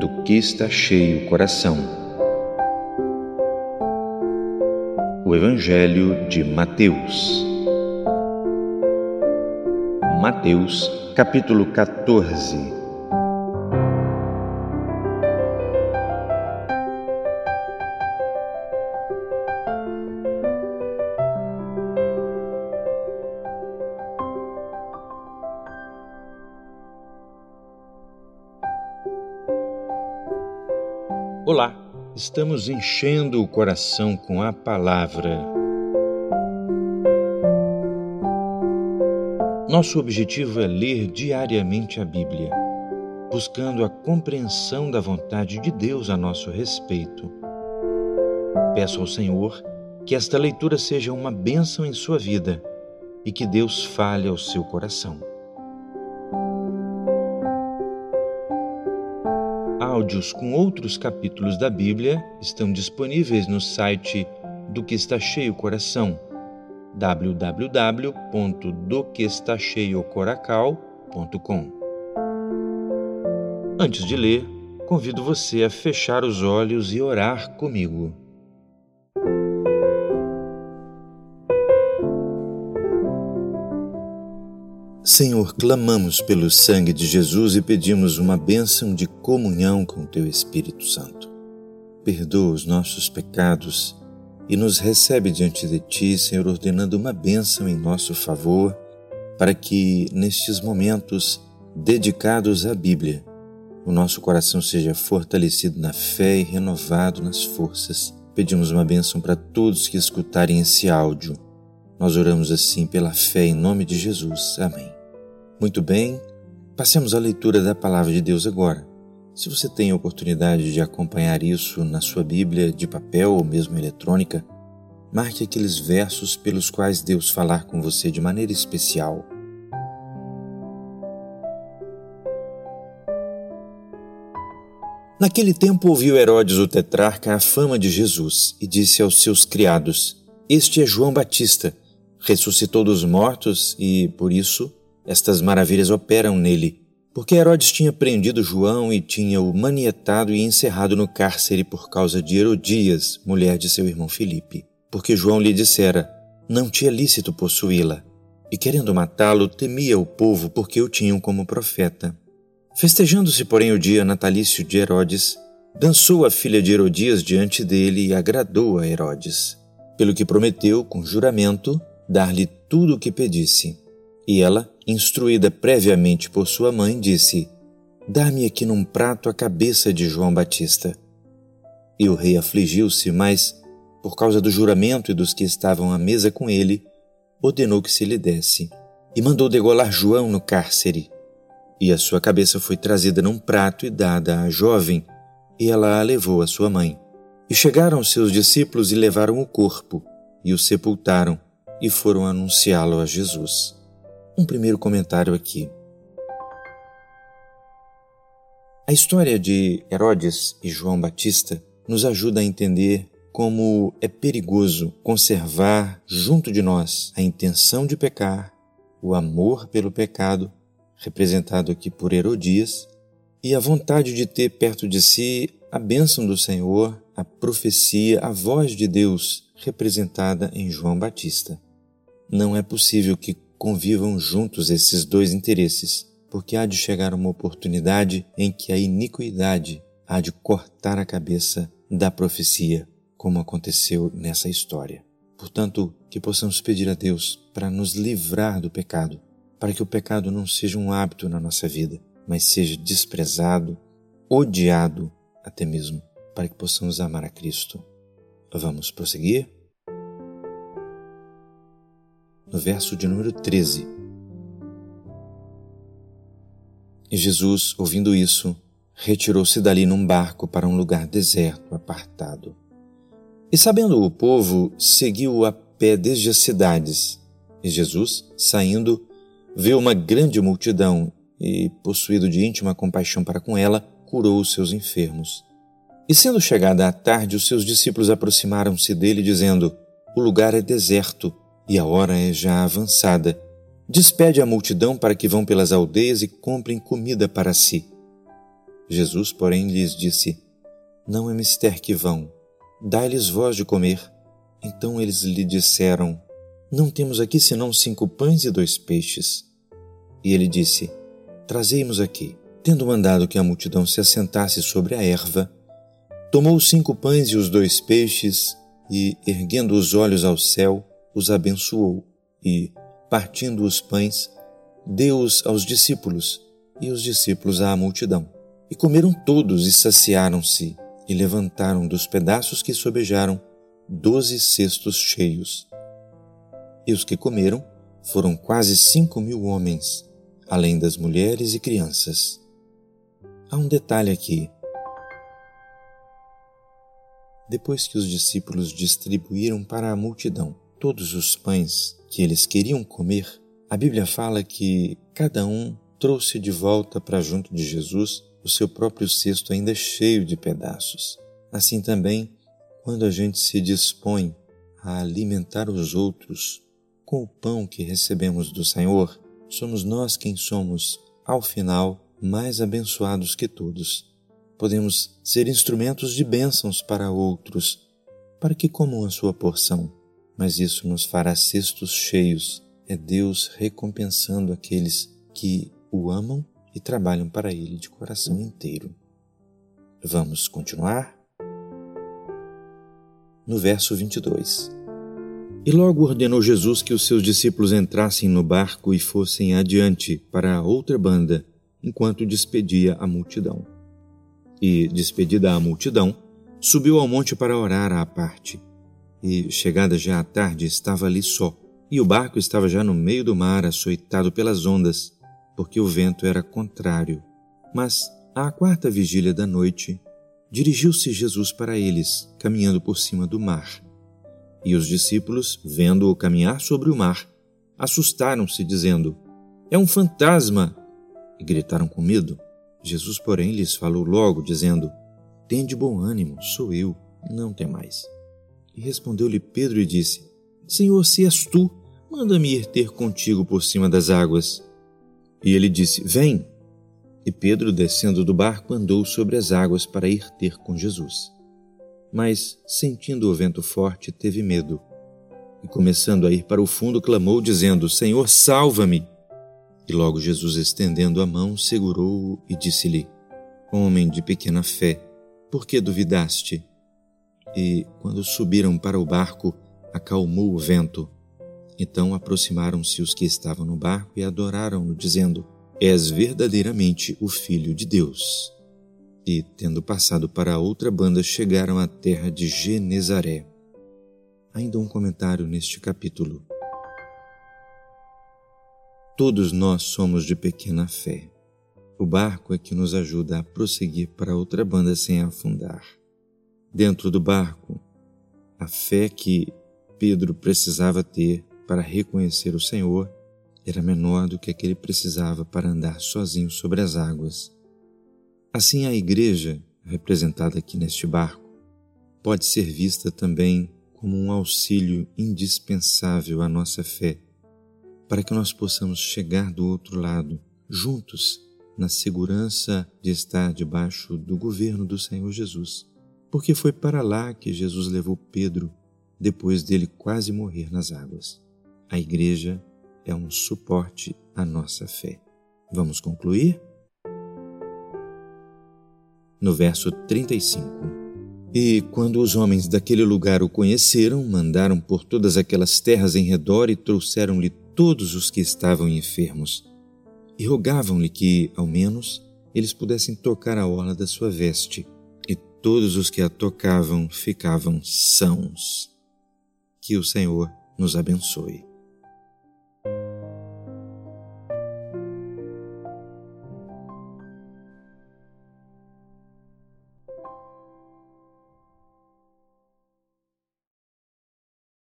do que está cheio o coração. O Evangelho de Mateus. Mateus, capítulo 14. Olá, estamos enchendo o coração com a palavra. Nosso objetivo é ler diariamente a Bíblia, buscando a compreensão da vontade de Deus a nosso respeito. Peço ao Senhor que esta leitura seja uma bênção em sua vida e que Deus fale ao seu coração. Áudios com outros capítulos da Bíblia estão disponíveis no site do que está cheio coração www.doquestacheiocoracal.com. Antes de ler, convido você a fechar os olhos e orar comigo. Senhor, clamamos pelo sangue de Jesus e pedimos uma bênção de comunhão com Teu Espírito Santo. Perdoa os nossos pecados e nos recebe diante de Ti, Senhor, ordenando uma bênção em nosso favor, para que, nestes momentos dedicados à Bíblia, o nosso coração seja fortalecido na fé e renovado nas forças. Pedimos uma bênção para todos que escutarem esse áudio. Nós oramos assim pela fé em nome de Jesus. Amém. Muito bem, passemos à leitura da palavra de Deus agora. Se você tem a oportunidade de acompanhar isso na sua Bíblia de papel ou mesmo eletrônica, marque aqueles versos pelos quais Deus falar com você de maneira especial. Naquele tempo ouviu Herodes o tetrarca a fama de Jesus e disse aos seus criados: Este é João Batista, ressuscitou dos mortos e, por isso, estas maravilhas operam nele, porque Herodes tinha prendido João e tinha-o manietado e encerrado no cárcere por causa de Herodias, mulher de seu irmão Filipe, porque João lhe dissera: Não tinha lícito possuí-la. E querendo matá-lo, temia o povo porque o tinham como profeta. Festejando-se, porém, o dia natalício de Herodes, dançou a filha de Herodias diante dele e agradou a Herodes, pelo que prometeu, com juramento, dar-lhe tudo o que pedisse. E ela, instruída previamente por sua mãe, disse: Dá-me aqui num prato a cabeça de João Batista. E o rei afligiu-se, mas, por causa do juramento e dos que estavam à mesa com ele, ordenou que se lhe desse, e mandou degolar João no cárcere. E a sua cabeça foi trazida num prato e dada à jovem, e ela a levou à sua mãe. E chegaram seus discípulos e levaram o corpo, e o sepultaram, e foram anunciá-lo a Jesus um primeiro comentário aqui. A história de Herodes e João Batista nos ajuda a entender como é perigoso conservar junto de nós a intenção de pecar, o amor pelo pecado, representado aqui por Herodias, e a vontade de ter perto de si a bênção do Senhor, a profecia, a voz de Deus, representada em João Batista. Não é possível que convivam juntos esses dois interesses, porque há de chegar uma oportunidade em que a iniquidade há de cortar a cabeça da profecia, como aconteceu nessa história. Portanto, que possamos pedir a Deus para nos livrar do pecado, para que o pecado não seja um hábito na nossa vida, mas seja desprezado, odiado até mesmo, para que possamos amar a Cristo. Vamos prosseguir? No verso de número 13. E Jesus, ouvindo isso, retirou-se dali num barco para um lugar deserto, apartado. E sabendo o povo, seguiu-o a pé desde as cidades. E Jesus, saindo, viu uma grande multidão e, possuído de íntima compaixão para com ela, curou os seus enfermos. E sendo chegada a tarde, os seus discípulos aproximaram-se dele, dizendo: O lugar é deserto e a hora é já avançada. Despede a multidão para que vão pelas aldeias e comprem comida para si. Jesus, porém, lhes disse: Não é mister que vão, dai-lhes voz de comer. Então eles lhe disseram: Não temos aqui senão cinco pães e dois peixes. E ele disse: Trazei-mos aqui. Tendo mandado que a multidão se assentasse sobre a erva, tomou os cinco pães e os dois peixes e, erguendo os olhos ao céu, os abençoou e, partindo os pães, deu-os aos discípulos e os discípulos à multidão. E comeram todos e saciaram-se, e levantaram dos pedaços que sobejaram doze cestos cheios. E os que comeram foram quase cinco mil homens, além das mulheres e crianças. Há um detalhe aqui. Depois que os discípulos distribuíram para a multidão todos os pães que eles queriam comer, a Bíblia fala que cada um trouxe de volta para junto de Jesus o seu próprio cesto ainda cheio de pedaços. Assim também, quando a gente se dispõe a alimentar os outros com o pão que recebemos do Senhor, somos nós quem somos, ao final, mais abençoados que todos. Podemos ser instrumentos de bênçãos para outros, para que comam a sua porção, mas isso nos fará cestos cheios. É Deus recompensando aqueles que o amam e trabalham para Ele de coração inteiro. Vamos continuar? No verso 22. E logo ordenou Jesus que os seus discípulos entrassem no barco e fossem adiante para a outra banda, enquanto despedia a multidão. E, despedida a multidão, subiu ao monte para orar à parte. E, chegada já a tarde, estava ali só, e o barco estava já no meio do mar, açoitado pelas ondas, porque o vento era contrário. Mas, à quarta vigília da noite, dirigiu-se Jesus para eles, caminhando por cima do mar. E os discípulos, vendo-o caminhar sobre o mar, assustaram-se, dizendo: É um fantasma! E gritaram com medo. Jesus, porém, lhes falou logo, dizendo: Tende bom ânimo, sou eu, não temais. Respondeu-lhe Pedro e disse: Senhor, se és tu, manda-me ir ter contigo por cima das águas. E ele disse: Vem. E Pedro, descendo do barco, andou sobre as águas para ir ter com Jesus. Mas, sentindo o vento forte, teve medo. E começando a ir para o fundo, clamou, dizendo: Senhor, salva-me. E logo Jesus, estendendo a mão, segurou-o e disse-lhe: Homem de pequena fé, por que duvidaste? E, quando subiram para o barco, acalmou o vento então aproximaram-se os que estavam no barco e adoraram-no, dizendo: És verdadeiramente o Filho de Deus. E, tendo passado para outra banda, chegaram à terra de Genezaré. Ainda um comentário neste capítulo. Todos nós somos de pequena fé. O barco é que nos ajuda a prosseguir para outra banda sem afundar. Dentro do barco, a fé que Pedro precisava ter para reconhecer o Senhor era menor do que aquele precisava para andar sozinho sobre as águas. Assim, a Igreja, representada aqui neste barco, pode ser vista também como um auxílio indispensável à nossa fé, para que nós possamos chegar do outro lado, juntos, na segurança de estar debaixo do governo do Senhor Jesus. Porque foi para lá que Jesus levou Pedro depois dele quase morrer nas águas. A igreja é um suporte à nossa fé. Vamos concluir? No verso 35. E quando os homens daquele lugar o conheceram, mandaram por todas aquelas terras em redor e trouxeram-lhe todos os que estavam enfermos. E rogavam-lhe que, ao menos, eles pudessem tocar a orla da sua veste. Todos os que a tocavam ficavam sãos. Que o Senhor nos abençoe.